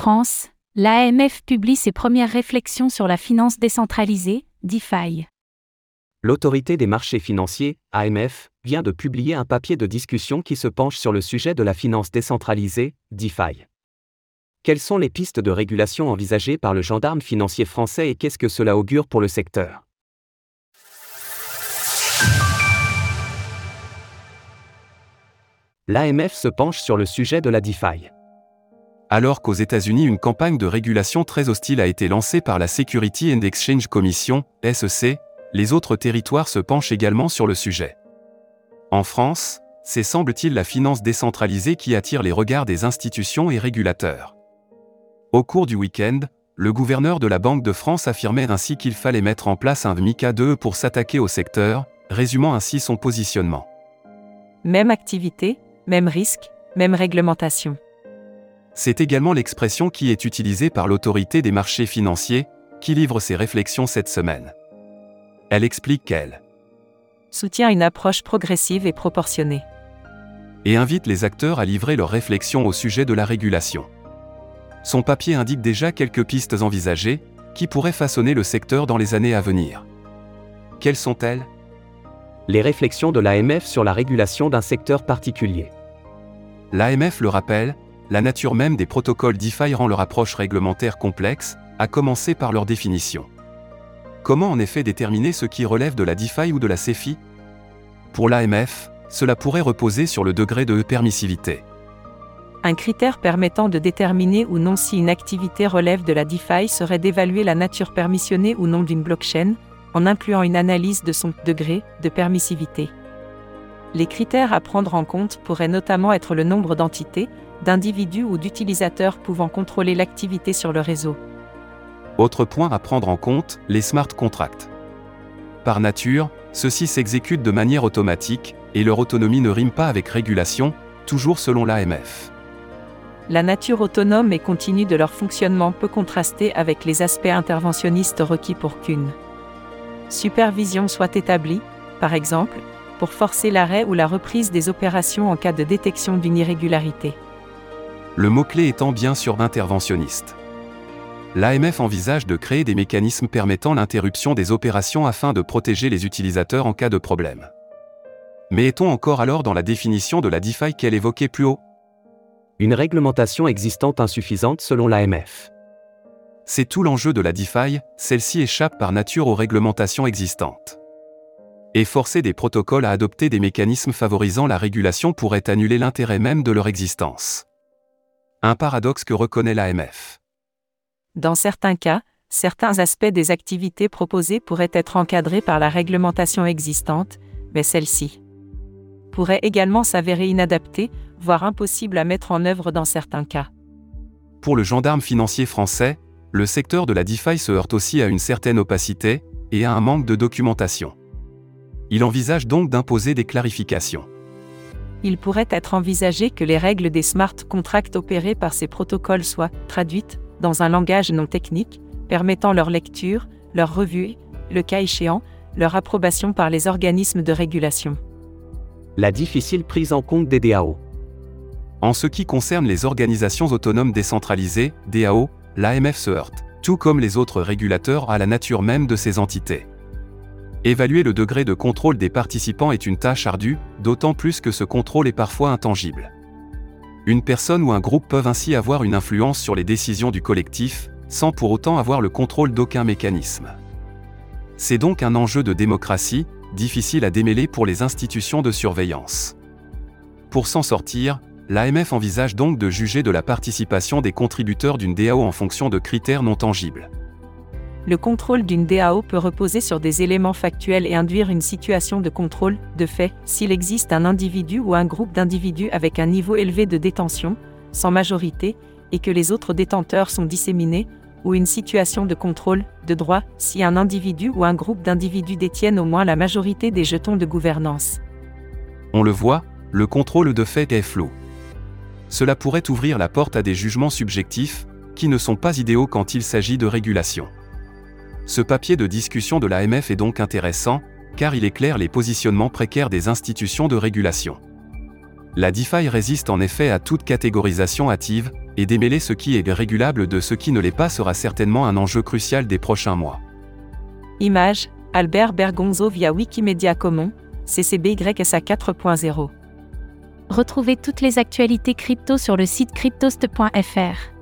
France, l'AMF publie ses premières réflexions sur la finance décentralisée, DeFi. L'autorité des marchés financiers, AMF, vient de publier un papier de discussion qui se penche sur le sujet de la finance décentralisée, DeFi. Quelles sont les pistes de régulation envisagées par le gendarme financier français et qu'est-ce que cela augure pour le secteur? L'AMF se penche sur le sujet de la DeFi. Alors qu'aux États-Unis une campagne de régulation très hostile a été lancée par la Security and Exchange Commission, SEC, les autres territoires se penchent également sur le sujet. En France, c'est semble-t-il la finance décentralisée qui attire les regards des institutions et régulateurs. Au cours du week-end, le gouverneur de la Banque de France affirmait ainsi qu'il fallait mettre en place un MICA 2 pour s'attaquer au secteur, résumant ainsi son positionnement. Même activité, même risque, même réglementation. C'est également l'expression qui est utilisée par l'autorité des marchés financiers, qui livre ses réflexions cette semaine. Elle explique qu'elle soutient une approche progressive et proportionnée. Et invite les acteurs à livrer leurs réflexions au sujet de la régulation. Son papier indique déjà quelques pistes envisagées, qui pourraient façonner le secteur dans les années à venir. Quelles sont-elles? Les réflexions de l'AMF sur la régulation d'un secteur particulier. L'AMF le rappelle, la nature même des protocoles DeFi rend leur approche réglementaire complexe, à commencer par leur définition. Comment en effet déterminer ce qui relève de la DeFi ou de la CeFi Pour l'AMF, cela pourrait reposer sur le degré de permissivité. Un critère permettant de déterminer ou non si une activité relève de la DeFi serait d'évaluer la nature permissionnée ou non d'une blockchain, en incluant une analyse de son degré de permissivité. Les critères à prendre en compte pourraient notamment être le nombre d'entités, d'individus ou d'utilisateurs pouvant contrôler l'activité sur le réseau. Autre point à prendre en compte, les smart contracts. Par nature, ceux-ci s'exécutent de manière automatique, et leur autonomie ne rime pas avec régulation, toujours selon l'AMF. La nature autonome et continue de leur fonctionnement peut contraster avec les aspects interventionnistes requis pour qu'une supervision soit établie, par exemple, pour forcer l'arrêt ou la reprise des opérations en cas de détection d'une irrégularité. Le mot-clé étant bien sûr interventionniste l'AMF envisage de créer des mécanismes permettant l'interruption des opérations afin de protéger les utilisateurs en cas de problème. Mais est-on encore alors dans la définition de la DeFi qu'elle évoquait plus haut? Une réglementation existante insuffisante selon l'AMF. C'est tout l'enjeu de la DeFi, celle-ci échappe par nature aux réglementations existantes. Et forcer des protocoles à adopter des mécanismes favorisant la régulation pourrait annuler l'intérêt même de leur existence. Un paradoxe que reconnaît l'AMF. Dans certains cas, certains aspects des activités proposées pourraient être encadrés par la réglementation existante, mais celle-ci pourrait également s'avérer inadaptée, voire impossible à mettre en œuvre dans certains cas. Pour le gendarme financier français, le secteur de la DeFi se heurte aussi à une certaine opacité et à un manque de documentation. Il envisage donc d'imposer des clarifications. Il pourrait être envisagé que les règles des smart contracts opérés par ces protocoles soient traduites dans un langage non technique, permettant leur lecture, leur revue, le cas échéant, leur approbation par les organismes de régulation. La difficile prise en compte des DAO. En ce qui concerne les organisations autonomes décentralisées, DAO, l'AMF se heurte, tout comme les autres régulateurs, à la nature même de ces entités. Évaluer le degré de contrôle des participants est une tâche ardue, d'autant plus que ce contrôle est parfois intangible. Une personne ou un groupe peuvent ainsi avoir une influence sur les décisions du collectif, sans pour autant avoir le contrôle d'aucun mécanisme. C'est donc un enjeu de démocratie, difficile à démêler pour les institutions de surveillance. Pour s'en sortir, l'AMF envisage donc de juger de la participation des contributeurs d'une DAO en fonction de critères non tangibles le contrôle d'une DAO peut reposer sur des éléments factuels et induire une situation de contrôle, de fait, s'il existe un individu ou un groupe d'individus avec un niveau élevé de détention, sans majorité, et que les autres détenteurs sont disséminés, ou une situation de contrôle, de droit, si un individu ou un groupe d'individus détiennent au moins la majorité des jetons de gouvernance. On le voit, le contrôle de fait est flou. Cela pourrait ouvrir la porte à des jugements subjectifs, qui ne sont pas idéaux quand il s'agit de régulation. Ce papier de discussion de l'AMF est donc intéressant, car il éclaire les positionnements précaires des institutions de régulation. La DeFi résiste en effet à toute catégorisation hâtive, et démêler ce qui est régulable de ce qui ne l'est pas sera certainement un enjeu crucial des prochains mois. Image, Albert Bergonzo via Wikimedia Commons, CCBYSA 4.0. Retrouvez toutes les actualités crypto sur le site cryptost.fr.